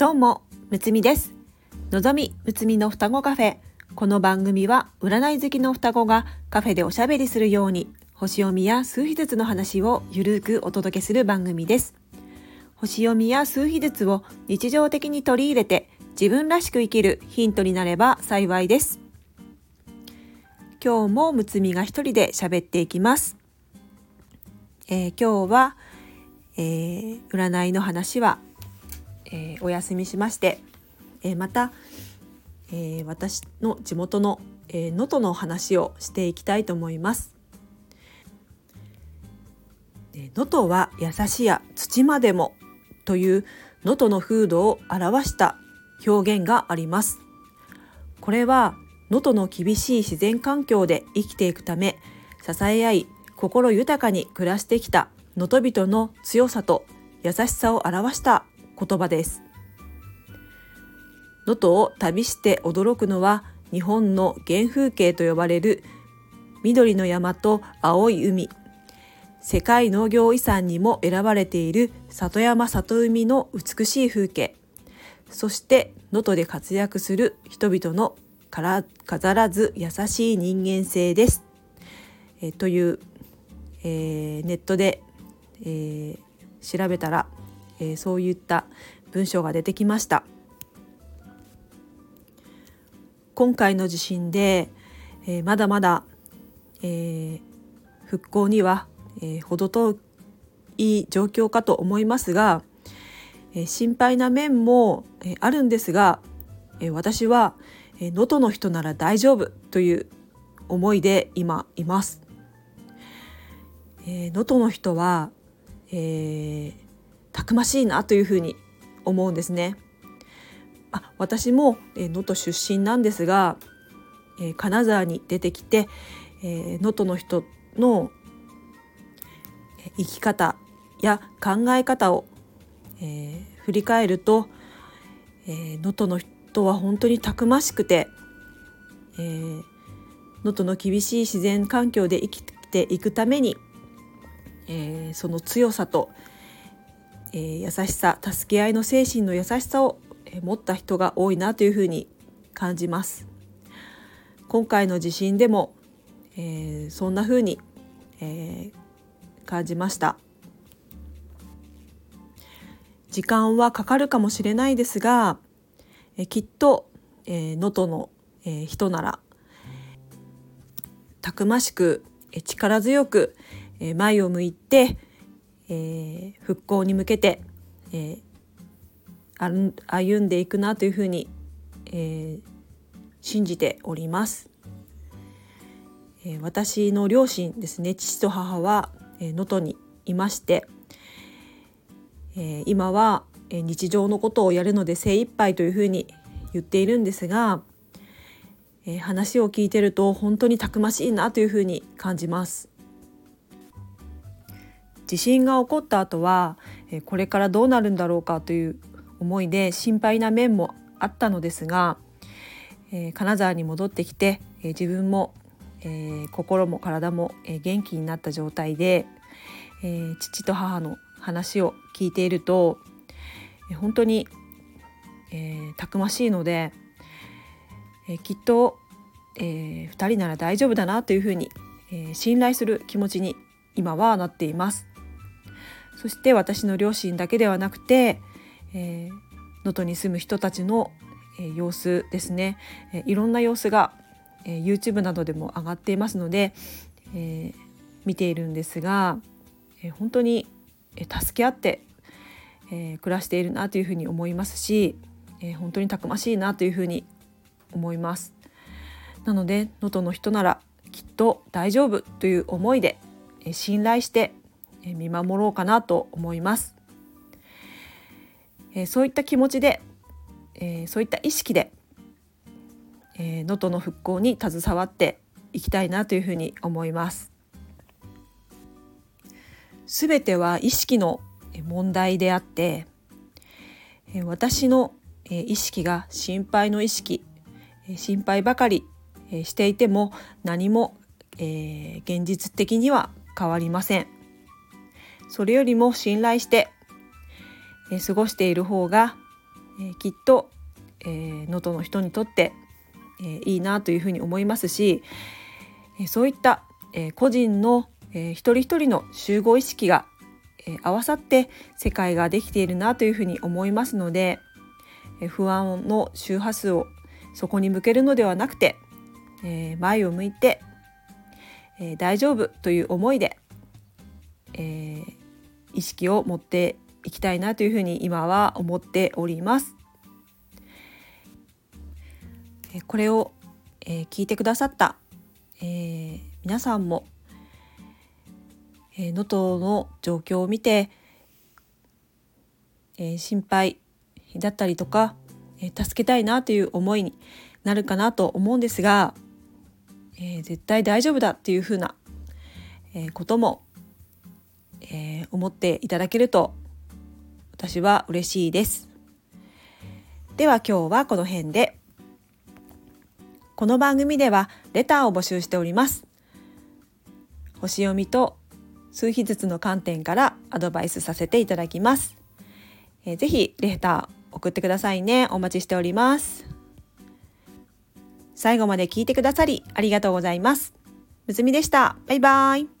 どうも、むつみです。のぞみむつみの双子カフェ。この番組は占い好きの双子がカフェでおしゃべりするように星読みや数秘術の話をゆるくお届けする番組です。星読みや数秘術を日常的に取り入れて自分らしく生きるヒントになれば幸いです。今日もむつみが一人で喋っていきます。えー今日は、えー占いの話はえーお休みしまして、えーまた、えー私の地元のえー能登、の話をしていきたいと思います。能登は優しや土までもという能登の風土を表した表現があります。これは能登の厳しい自然環境で生きていくため支え合い心豊かに暮らしてきた能登人の強さと優しさを表した言葉です。能登を旅して驚くのは日本の原風景と呼ばれる緑の山と青い海。世界農業遺産にも選ばれている里山里海の美しい風景。そして能登で活躍する人々のから飾らず優しい人間性です。えという、えーネットで、えー調べたら、えーそういった文章が出てきました。今回の地震で、えーまだまだ、えー復興には、えー程遠い状況かと思いますが、えー心配な面も、えーあるんですが、えー私はえー能登の人なら大丈夫という思いで今います。えー能登の人は、えーたくましいなというふうに思うんですね。あ私もえー能登出身なんですが、えー金沢に出てきてえー能登、の人の生き方や考え方を、えー振り返るとえー能登、の人は本当にたくましくてえー能登、の厳しい自然環境で生きていくために、えーその強さと、えー優しさ助け合いの精神の優しさをえー持った人が多いなというふうに感じます。今回の地震でも、えーそんなふうに、えー感じました。時間はかかるかもしれないですが、えーきっとえー能登、の、えー人ならたくましくえー力強く、えー前を向いて、えー復興に向けて、えー歩んでいくなというふうに、えー信じております。え私の両親ですね父と母はえ能登、にいまして、え今は日常のことをやるので精一杯というふうに言っているんですが、え話を聞いてると本当にたくましいなというふうに感じます。地震が起こった後はこれからどうなるんだろうかという思いで心配な面もあったのですが、金沢に戻ってきて、自分も、心も体も、元気になった状態で、父と母の話を聞いていると、本当に、えたくましいので、えきっと、え2人なら大丈夫だなというふうに、え信頼する気持ちに今はなっています。そして私の両親だけではなくてえー能登、に住む人たちの、えー様子ですね、えーいろんな様子が、えー YouTube などでも上がっていますので、えー見ているんですが、えー本当に、え助け合って、えー暮らしているなというふうに思いますし、えー本当にたくましいなというふうに思います。なので能登の人ならきっと大丈夫という思いで、え信頼して、見守ろうかなと思います。えそういった気持ちで、えそういった意識でえー能登、の復興に携わっていきたいなというふうに思います。すべては意識の問題であって、私の意識が心配の意識、心配ばかりしていても何も、現実的には変わりません。それよりも信頼して、え過ごしている方が、え、きっと能登、えー、の人にとって、え、いいなというふうに思いますし、え、そういった、え、個人の、え、一人一人の集合意識が、え、合わさって世界ができているなというふうに思いますので、え、不安の周波数をそこに向けるのではなくて、え、前を向いて、え、大丈夫という思いで、えー、意識を持っていきたいなというふうに今は思っております。これを、えー、聞いてくださった、えー、皆さんも能登、えー、の状況を見て、えー、心配だったりとか、えー、助けたいなという思いになるかなと思うんですが、えー、絶対大丈夫だっていうふうな、えー、ことも、えー、思っていただけると私は嬉しいです。では今日はこの辺で。この番組ではレターを募集しております。星読みと数秘術の観点からアドバイスさせていただきます。えー、ぜひレター送ってくださいね。お待ちしております。最後まで聞いてくださりありがとうございます。むつみでした。バイバイ。